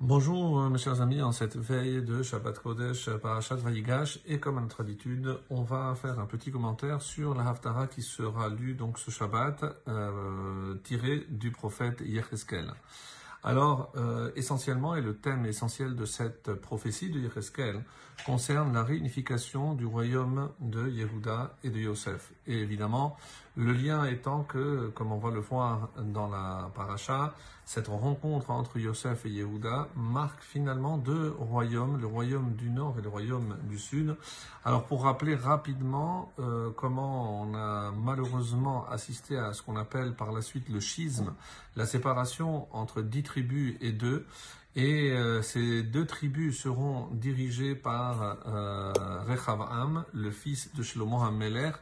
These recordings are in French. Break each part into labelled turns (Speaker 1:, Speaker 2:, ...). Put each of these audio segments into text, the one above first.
Speaker 1: Bonjour euh, mes chers amis, en cette veille de Shabbat Kodesh Parashat Vayigash et comme à notre habitude, on va faire un petit commentaire sur la Haftara qui sera lue donc ce Shabbat euh, tiré du prophète Yecheskel. Alors, euh, essentiellement, et le thème essentiel de cette prophétie de Yecheskel concerne la réunification du royaume de Yehuda et de Yosef. Et évidemment, le lien étant que, comme on va le voir dans la paracha, cette rencontre entre Yosef et Yehuda marque finalement deux royaumes, le royaume du nord et le royaume du sud. Alors pour rappeler rapidement euh, comment on a malheureusement assisté à ce qu'on appelle par la suite le schisme, la séparation entre dix tribus et deux, et euh, ces deux tribus seront dirigées par euh, Rechavam, le fils de Shlomo HaMelech,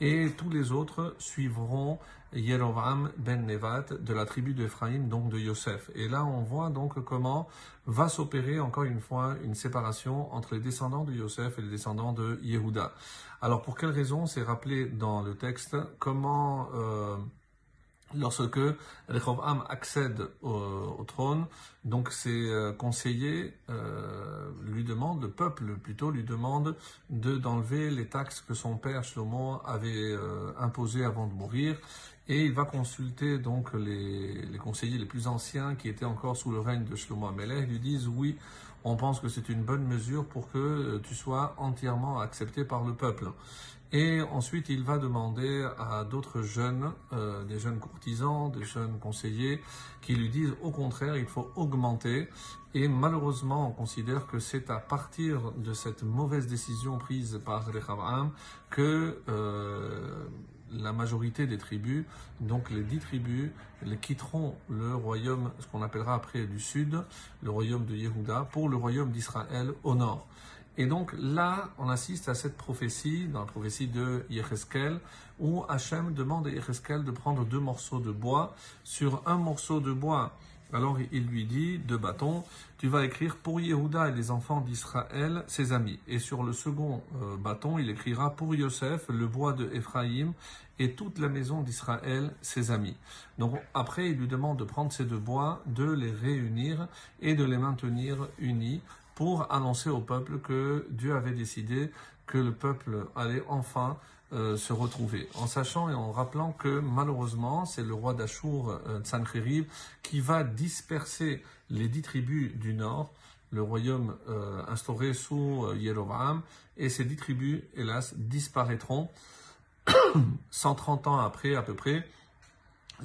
Speaker 1: et tous les autres suivront Yerovam ben Nevat de la tribu d'Ephraïm, donc de Yosef. Et là, on voit donc comment va s'opérer encore une fois une séparation entre les descendants de Yosef et les descendants de Yehuda. Alors, pour quelle raison C'est rappelé dans le texte comment... Euh, lorsque Rehoboam accède au, trône, donc ses euh, conseillers euh, lui demandent, le peuple plutôt lui demande de d'enlever les taxes que son père Shlomo avait euh, imposées avant de mourir, et il va consulter donc les, conseillers les plus anciens qui étaient encore sous le règne de Shlomo Amelech, ils lui disent oui, on pense que c'est une bonne mesure pour que tu sois entièrement accepté par le peuple. Et ensuite, il va demander à d'autres jeunes, euh, des jeunes courtisans, des jeunes conseillers, qui lui disent au contraire, il faut augmenter. Et malheureusement, on considère que c'est à partir de cette mauvaise décision prise par Rechavam que euh, la majorité des tribus, donc les dix tribus, les quitteront le royaume, ce qu'on appellera après du sud, le royaume de Yehuda, pour le royaume d'Israël au nord. Et donc là, on assiste à cette prophétie, dans la prophétie de Yecheskel, où Hachem demande à Yecheskel de prendre deux morceaux de bois. Sur un morceau de bois, alors il lui dit, deux bâtons, tu vas écrire pour Yehuda et les enfants d'Israël, ses amis. Et sur le second euh, bâton, il écrira pour Yosef, le bois de Ephraïm et toute la maison d'Israël, ses amis. Donc après, il lui demande de prendre ces deux bois, de les réunir et de les maintenir unis pour annoncer au peuple que Dieu avait décidé que le peuple allait enfin euh, se retrouver, en sachant et en rappelant que malheureusement c'est le roi d'Achour, euh, qui va disperser les dix tribus du nord, le royaume euh, instauré sous euh, et ces dix tribus, hélas, disparaîtront 130 ans après à peu près,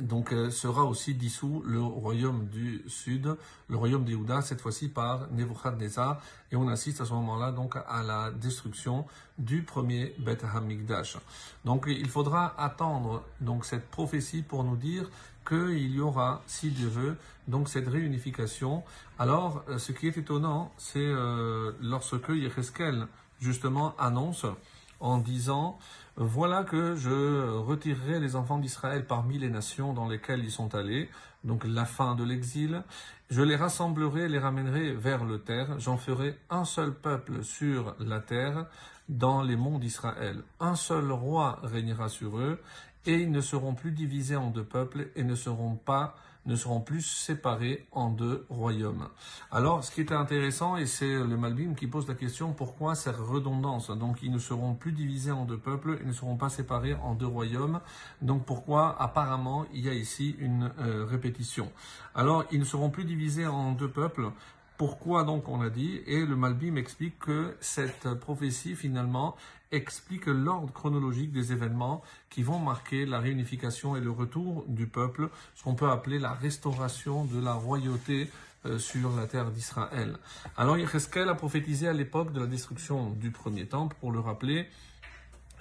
Speaker 1: donc euh, sera aussi dissous le royaume du sud, le royaume d'Yehuda, cette fois-ci par Nebuchadnezzar, et on assiste à ce moment-là donc à la destruction du premier Beth Hamikdash. Donc il faudra attendre donc cette prophétie pour nous dire qu'il y aura, si Dieu veut, donc cette réunification. Alors, euh, ce qui est étonnant, c'est euh, lorsque Yecheskel justement annonce en disant Voilà que je retirerai les enfants d'Israël parmi les nations dans lesquelles ils sont allés, donc la fin de l'exil. Je les rassemblerai, les ramènerai vers le terre. J'en ferai un seul peuple sur la terre, dans les monts d'Israël. Un seul roi régnera sur eux, et ils ne seront plus divisés en deux peuples et ne seront pas ne seront plus séparés en deux royaumes. Alors, ce qui est intéressant, et c'est le Malbim qui pose la question, pourquoi cette redondance? Donc, ils ne seront plus divisés en deux peuples, ils ne seront pas séparés en deux royaumes. Donc, pourquoi apparemment il y a ici une euh, répétition? Alors, ils ne seront plus divisés en deux peuples pourquoi donc on a dit Et le Malbim explique que cette prophétie finalement explique l'ordre chronologique des événements qui vont marquer la réunification et le retour du peuple, ce qu'on peut appeler la restauration de la royauté euh, sur la terre d'Israël. Alors Yecheskel a prophétisé à l'époque de la destruction du premier temple, pour le rappeler,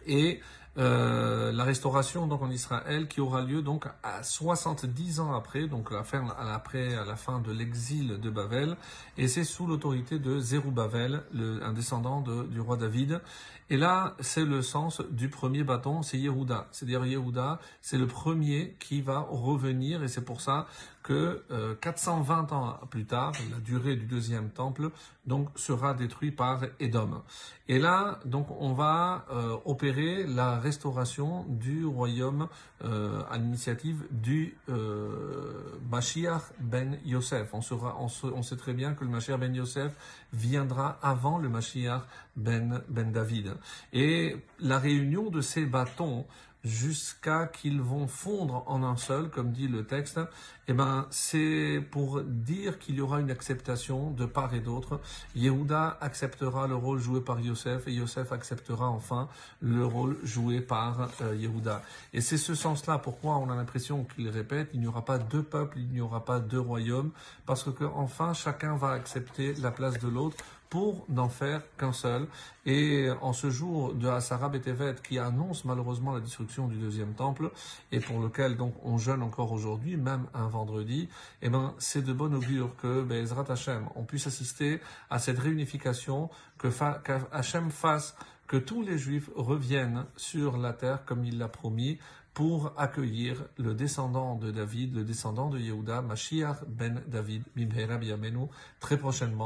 Speaker 1: et euh, la restauration donc en Israël qui aura lieu donc à 70 ans après, donc à la fin, après, à la fin de l'exil de Babel, et c'est sous l'autorité de Zerubbabel, un descendant de, du roi David. Et là, c'est le sens du premier bâton, c'est Yehuda. C'est-à-dire Yehuda, c'est le premier qui va revenir, et c'est pour ça que euh, 420 ans plus tard, la durée du deuxième temple, donc sera détruit par Édom. Et là, donc on va euh, opérer la restauration du royaume euh, à l'initiative du euh, Mashiach ben Yosef. On, sait très bien que le Mashiach ben Yosef viendra avant le Mashiach ben, ben David. Et la réunion de ces bâtons jusqu'à qu'ils vont fondre en un seul, comme dit le texte, eh ben, c'est pour dire qu'il y aura une acceptation de part et d'autre. Yehuda acceptera le rôle joué par Yosef et Yosef acceptera enfin le rôle joué par euh, Yehuda. Et c'est ce sens-là pourquoi on a l'impression qu'il répète, il n'y aura pas deux peuples, il n'y aura pas deux royaumes, parce que enfin chacun va accepter la place de l'autre pour n'en faire qu'un seul. Et en ce jour de Asara Betevet qui annonce malheureusement la destruction du deuxième temple et pour lequel donc on jeûne encore aujourd'hui, même un vendredi, eh ben c'est de bon augure que Bezrat Hashem on puisse assister à cette réunification, que qu'Hachem fasse que tous les Juifs reviennent sur la terre comme il l'a promis pour accueillir le descendant de David, le descendant de Yehuda, Mashiach ben David, Bimhera Biyamenu, très prochainement.